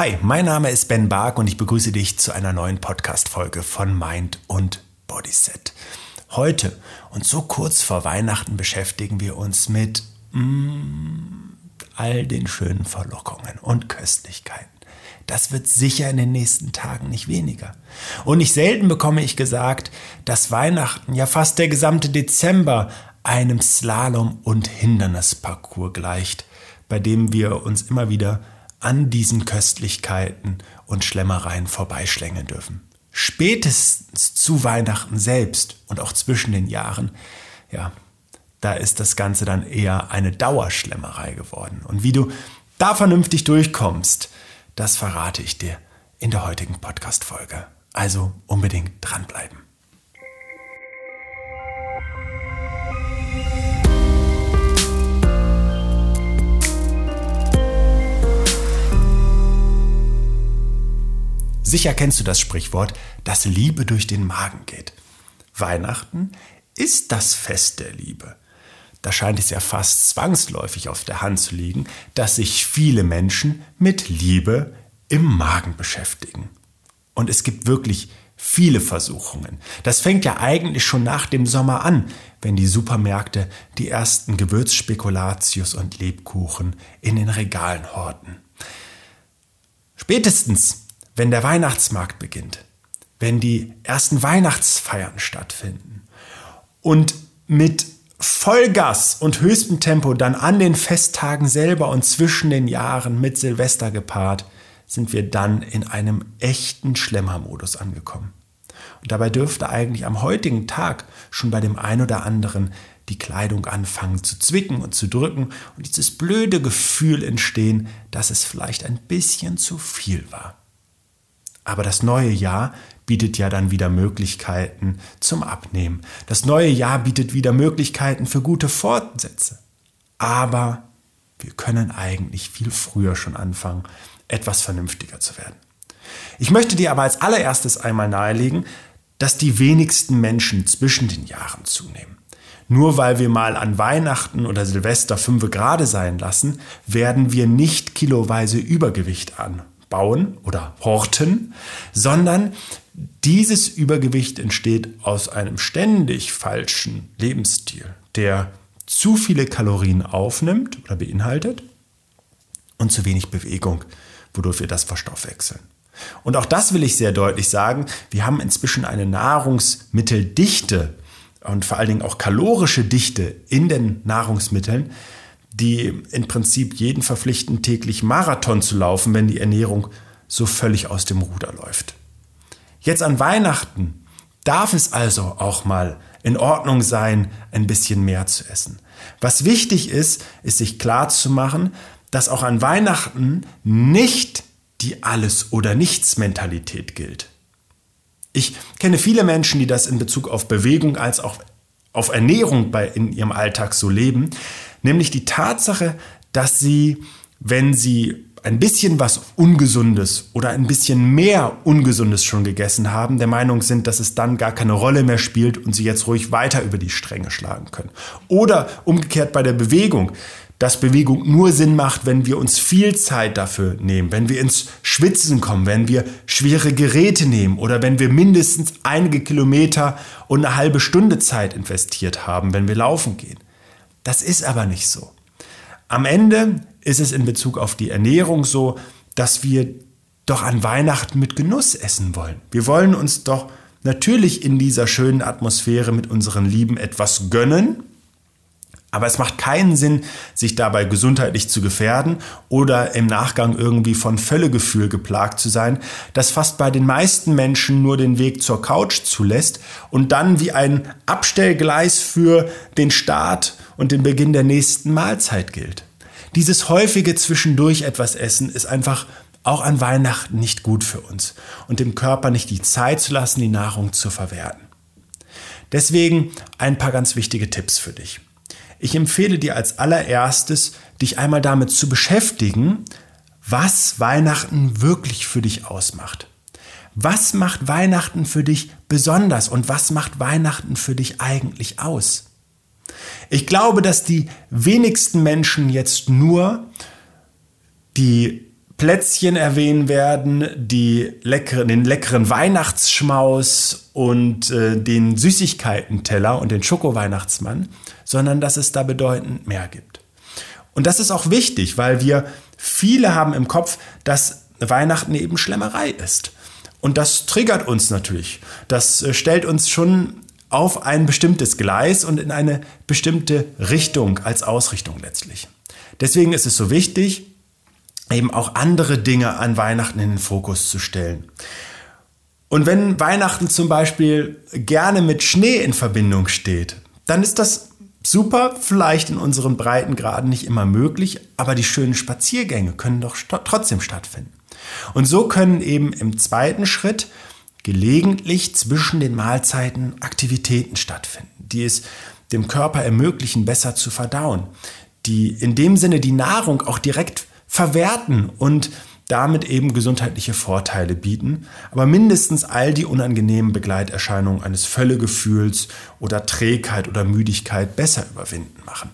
Hi, mein Name ist Ben Bark und ich begrüße dich zu einer neuen Podcast-Folge von Mind und Bodyset. Heute und so kurz vor Weihnachten beschäftigen wir uns mit mm, all den schönen Verlockungen und Köstlichkeiten. Das wird sicher in den nächsten Tagen nicht weniger. Und nicht selten bekomme ich gesagt, dass Weihnachten, ja fast der gesamte Dezember, einem Slalom- und Hindernisparcours gleicht, bei dem wir uns immer wieder an diesen Köstlichkeiten und Schlemmereien vorbeischlängeln dürfen. Spätestens zu Weihnachten selbst und auch zwischen den Jahren, ja, da ist das Ganze dann eher eine Dauerschlemmerei geworden. Und wie du da vernünftig durchkommst, das verrate ich dir in der heutigen Podcast-Folge. Also unbedingt dranbleiben. Sicher kennst du das Sprichwort, dass Liebe durch den Magen geht. Weihnachten ist das Fest der Liebe. Da scheint es ja fast zwangsläufig auf der Hand zu liegen, dass sich viele Menschen mit Liebe im Magen beschäftigen. Und es gibt wirklich viele Versuchungen. Das fängt ja eigentlich schon nach dem Sommer an, wenn die Supermärkte die ersten Gewürzspekulatius und Lebkuchen in den Regalen horten. Spätestens wenn der Weihnachtsmarkt beginnt, wenn die ersten Weihnachtsfeiern stattfinden und mit Vollgas und höchstem Tempo dann an den Festtagen selber und zwischen den Jahren mit Silvester gepaart, sind wir dann in einem echten Schlemmermodus angekommen. Und dabei dürfte eigentlich am heutigen Tag schon bei dem ein oder anderen die Kleidung anfangen zu zwicken und zu drücken und dieses blöde Gefühl entstehen, dass es vielleicht ein bisschen zu viel war. Aber das neue Jahr bietet ja dann wieder Möglichkeiten zum Abnehmen. Das neue Jahr bietet wieder Möglichkeiten für gute Fortsätze. Aber wir können eigentlich viel früher schon anfangen, etwas vernünftiger zu werden. Ich möchte dir aber als allererstes einmal nahelegen, dass die wenigsten Menschen zwischen den Jahren zunehmen. Nur weil wir mal an Weihnachten oder Silvester fünf Grade sein lassen, werden wir nicht kiloweise Übergewicht an bauen oder horten, sondern dieses Übergewicht entsteht aus einem ständig falschen Lebensstil, der zu viele Kalorien aufnimmt oder beinhaltet und zu wenig Bewegung, wodurch wir das verstoffwechseln. Und auch das will ich sehr deutlich sagen. Wir haben inzwischen eine Nahrungsmitteldichte und vor allen Dingen auch kalorische Dichte in den Nahrungsmitteln, die im Prinzip jeden verpflichten, täglich Marathon zu laufen, wenn die Ernährung so völlig aus dem Ruder läuft. Jetzt an Weihnachten darf es also auch mal in Ordnung sein, ein bisschen mehr zu essen. Was wichtig ist, ist sich klar zu machen, dass auch an Weihnachten nicht die Alles- oder Nichts-Mentalität gilt. Ich kenne viele Menschen, die das in Bezug auf Bewegung als auch auf Ernährung bei, in ihrem Alltag so leben, nämlich die Tatsache, dass sie, wenn sie ein bisschen was Ungesundes oder ein bisschen mehr Ungesundes schon gegessen haben, der Meinung sind, dass es dann gar keine Rolle mehr spielt und sie jetzt ruhig weiter über die Stränge schlagen können. Oder umgekehrt bei der Bewegung, dass Bewegung nur Sinn macht, wenn wir uns viel Zeit dafür nehmen, wenn wir ins Schwitzen kommen, wenn wir schwere Geräte nehmen oder wenn wir mindestens einige Kilometer und eine halbe Stunde Zeit investiert haben, wenn wir laufen gehen. Das ist aber nicht so. Am Ende ist es in Bezug auf die Ernährung so, dass wir doch an Weihnachten mit Genuss essen wollen. Wir wollen uns doch natürlich in dieser schönen Atmosphäre mit unseren Lieben etwas gönnen, aber es macht keinen Sinn, sich dabei gesundheitlich zu gefährden oder im Nachgang irgendwie von Völlegefühl geplagt zu sein, das fast bei den meisten Menschen nur den Weg zur Couch zulässt und dann wie ein Abstellgleis für den Start und den Beginn der nächsten Mahlzeit gilt. Dieses häufige zwischendurch etwas essen ist einfach auch an Weihnachten nicht gut für uns und dem Körper nicht die Zeit zu lassen, die Nahrung zu verwerten. Deswegen ein paar ganz wichtige Tipps für dich. Ich empfehle dir als allererstes, dich einmal damit zu beschäftigen, was Weihnachten wirklich für dich ausmacht. Was macht Weihnachten für dich besonders und was macht Weihnachten für dich eigentlich aus? Ich glaube, dass die wenigsten Menschen jetzt nur die Plätzchen erwähnen werden, die leckeren, den leckeren Weihnachtsschmaus und äh, den Süßigkeitenteller und den Schoko-Weihnachtsmann, sondern dass es da bedeutend mehr gibt. Und das ist auch wichtig, weil wir viele haben im Kopf, dass Weihnachten eben Schlemmerei ist. Und das triggert uns natürlich. Das äh, stellt uns schon auf ein bestimmtes Gleis und in eine bestimmte Richtung als Ausrichtung letztlich. Deswegen ist es so wichtig, eben auch andere Dinge an Weihnachten in den Fokus zu stellen. Und wenn Weihnachten zum Beispiel gerne mit Schnee in Verbindung steht, dann ist das super, vielleicht in unseren Breitengraden nicht immer möglich, aber die schönen Spaziergänge können doch trotzdem stattfinden. Und so können eben im zweiten Schritt gelegentlich zwischen den Mahlzeiten Aktivitäten stattfinden, die es dem Körper ermöglichen, besser zu verdauen, die in dem Sinne die Nahrung auch direkt verwerten und damit eben gesundheitliche Vorteile bieten, aber mindestens all die unangenehmen Begleiterscheinungen eines Völlegefühls oder Trägheit oder Müdigkeit besser überwinden machen.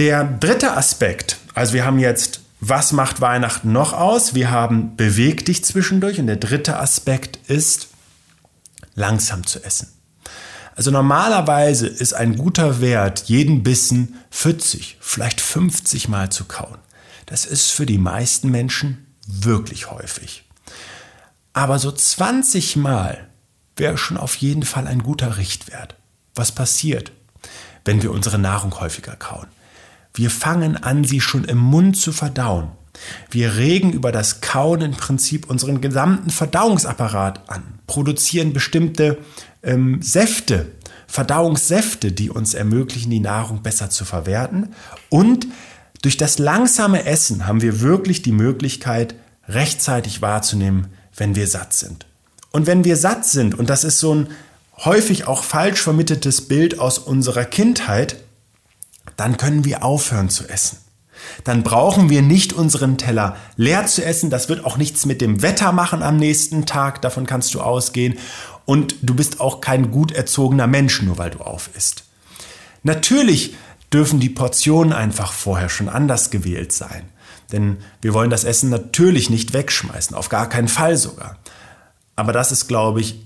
Der dritte Aspekt, also wir haben jetzt was macht Weihnachten noch aus? Wir haben beweg dich zwischendurch und der dritte Aspekt ist langsam zu essen. Also normalerweise ist ein guter Wert, jeden Bissen 40, vielleicht 50 Mal zu kauen. Das ist für die meisten Menschen wirklich häufig. Aber so 20 Mal wäre schon auf jeden Fall ein guter Richtwert. Was passiert, wenn wir unsere Nahrung häufiger kauen? Wir fangen an, sie schon im Mund zu verdauen. Wir regen über das Kauen im Prinzip unseren gesamten Verdauungsapparat an, produzieren bestimmte ähm, Säfte, Verdauungssäfte, die uns ermöglichen, die Nahrung besser zu verwerten. Und durch das langsame Essen haben wir wirklich die Möglichkeit, rechtzeitig wahrzunehmen, wenn wir satt sind. Und wenn wir satt sind, und das ist so ein häufig auch falsch vermitteltes Bild aus unserer Kindheit, dann können wir aufhören zu essen. Dann brauchen wir nicht unseren Teller leer zu essen. Das wird auch nichts mit dem Wetter machen am nächsten Tag. Davon kannst du ausgehen. Und du bist auch kein gut erzogener Mensch, nur weil du auf isst. Natürlich dürfen die Portionen einfach vorher schon anders gewählt sein. Denn wir wollen das Essen natürlich nicht wegschmeißen, auf gar keinen Fall sogar. Aber das ist, glaube ich,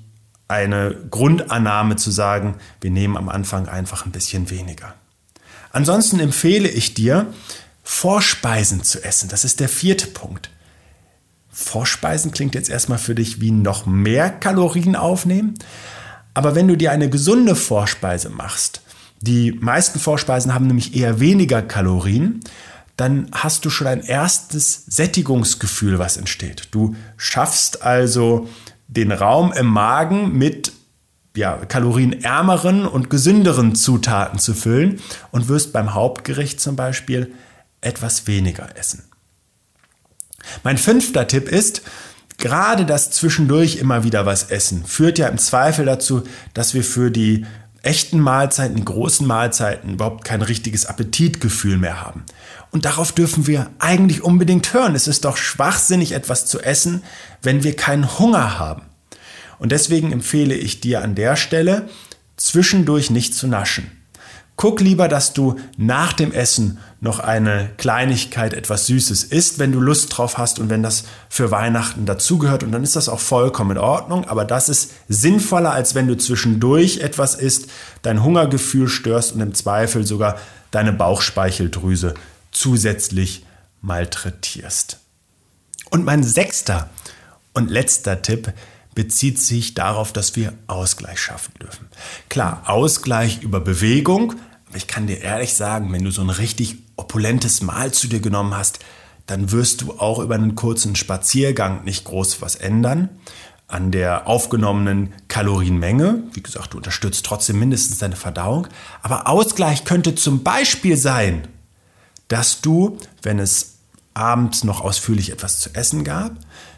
eine Grundannahme zu sagen, wir nehmen am Anfang einfach ein bisschen weniger. Ansonsten empfehle ich dir, Vorspeisen zu essen. Das ist der vierte Punkt. Vorspeisen klingt jetzt erstmal für dich wie noch mehr Kalorien aufnehmen. Aber wenn du dir eine gesunde Vorspeise machst, die meisten Vorspeisen haben nämlich eher weniger Kalorien, dann hast du schon ein erstes Sättigungsgefühl, was entsteht. Du schaffst also den Raum im Magen mit ja, kalorienärmeren und gesünderen Zutaten zu füllen und wirst beim Hauptgericht zum Beispiel etwas weniger essen. Mein fünfter Tipp ist, gerade das zwischendurch immer wieder was essen führt ja im Zweifel dazu, dass wir für die echten Mahlzeiten, großen Mahlzeiten überhaupt kein richtiges Appetitgefühl mehr haben. Und darauf dürfen wir eigentlich unbedingt hören. Es ist doch schwachsinnig, etwas zu essen, wenn wir keinen Hunger haben. Und deswegen empfehle ich dir an der Stelle, zwischendurch nicht zu naschen. Guck lieber, dass du nach dem Essen noch eine Kleinigkeit, etwas Süßes isst, wenn du Lust drauf hast und wenn das für Weihnachten dazugehört. Und dann ist das auch vollkommen in Ordnung. Aber das ist sinnvoller, als wenn du zwischendurch etwas isst, dein Hungergefühl störst und im Zweifel sogar deine Bauchspeicheldrüse zusätzlich malträtierst. Und mein sechster und letzter Tipp bezieht sich darauf, dass wir Ausgleich schaffen dürfen. Klar, Ausgleich über Bewegung, ich kann dir ehrlich sagen, wenn du so ein richtig opulentes Mahl zu dir genommen hast, dann wirst du auch über einen kurzen Spaziergang nicht groß was ändern an der aufgenommenen Kalorienmenge. Wie gesagt, du unterstützt trotzdem mindestens deine Verdauung. Aber Ausgleich könnte zum Beispiel sein, dass du, wenn es abends noch ausführlich etwas zu essen gab,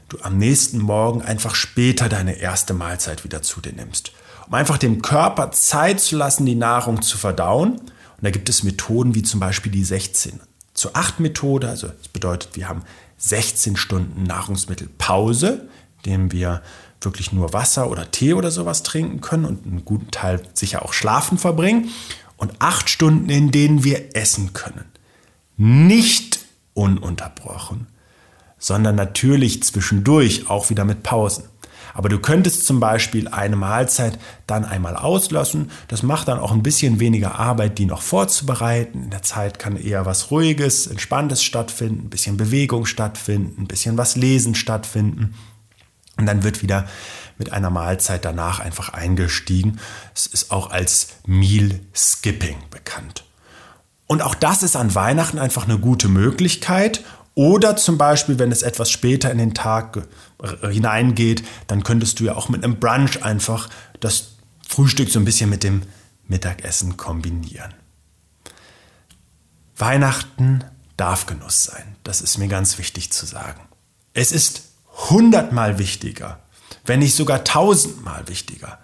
du am nächsten Morgen einfach später deine erste Mahlzeit wieder zu dir nimmst. Um einfach dem Körper Zeit zu lassen, die Nahrung zu verdauen. Und da gibt es Methoden wie zum Beispiel die 16 zu 8 Methode. Also das bedeutet, wir haben 16 Stunden Nahrungsmittelpause, indem wir wirklich nur Wasser oder Tee oder sowas trinken können und einen guten Teil sicher auch schlafen verbringen. Und 8 Stunden, in denen wir essen können. Nicht ununterbrochen sondern natürlich zwischendurch auch wieder mit Pausen. Aber du könntest zum Beispiel eine Mahlzeit dann einmal auslassen. Das macht dann auch ein bisschen weniger Arbeit, die noch vorzubereiten. In der Zeit kann eher was Ruhiges, Entspanntes stattfinden, ein bisschen Bewegung stattfinden, ein bisschen was Lesen stattfinden. Und dann wird wieder mit einer Mahlzeit danach einfach eingestiegen. Es ist auch als Meal Skipping bekannt. Und auch das ist an Weihnachten einfach eine gute Möglichkeit. Oder zum Beispiel, wenn es etwas später in den Tag hineingeht, dann könntest du ja auch mit einem Brunch einfach das Frühstück so ein bisschen mit dem Mittagessen kombinieren. Weihnachten darf Genuss sein. Das ist mir ganz wichtig zu sagen. Es ist hundertmal wichtiger, wenn nicht sogar tausendmal wichtiger,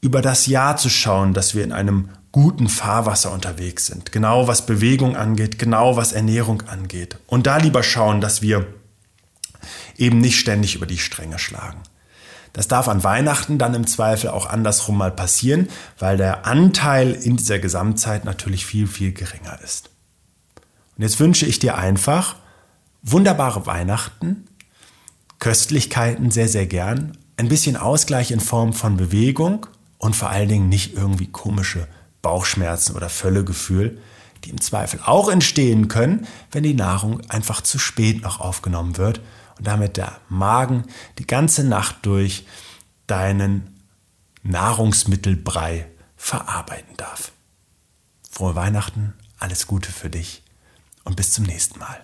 über das Jahr zu schauen, dass wir in einem guten Fahrwasser unterwegs sind. Genau was Bewegung angeht, genau was Ernährung angeht. Und da lieber schauen, dass wir eben nicht ständig über die Stränge schlagen. Das darf an Weihnachten dann im Zweifel auch andersrum mal passieren, weil der Anteil in dieser Gesamtzeit natürlich viel, viel geringer ist. Und jetzt wünsche ich dir einfach wunderbare Weihnachten, Köstlichkeiten sehr, sehr gern, ein bisschen Ausgleich in Form von Bewegung und vor allen Dingen nicht irgendwie komische Bauchschmerzen oder Völlegefühl, die im Zweifel auch entstehen können, wenn die Nahrung einfach zu spät noch aufgenommen wird und damit der Magen die ganze Nacht durch deinen Nahrungsmittelbrei verarbeiten darf. Frohe Weihnachten, alles Gute für dich und bis zum nächsten Mal.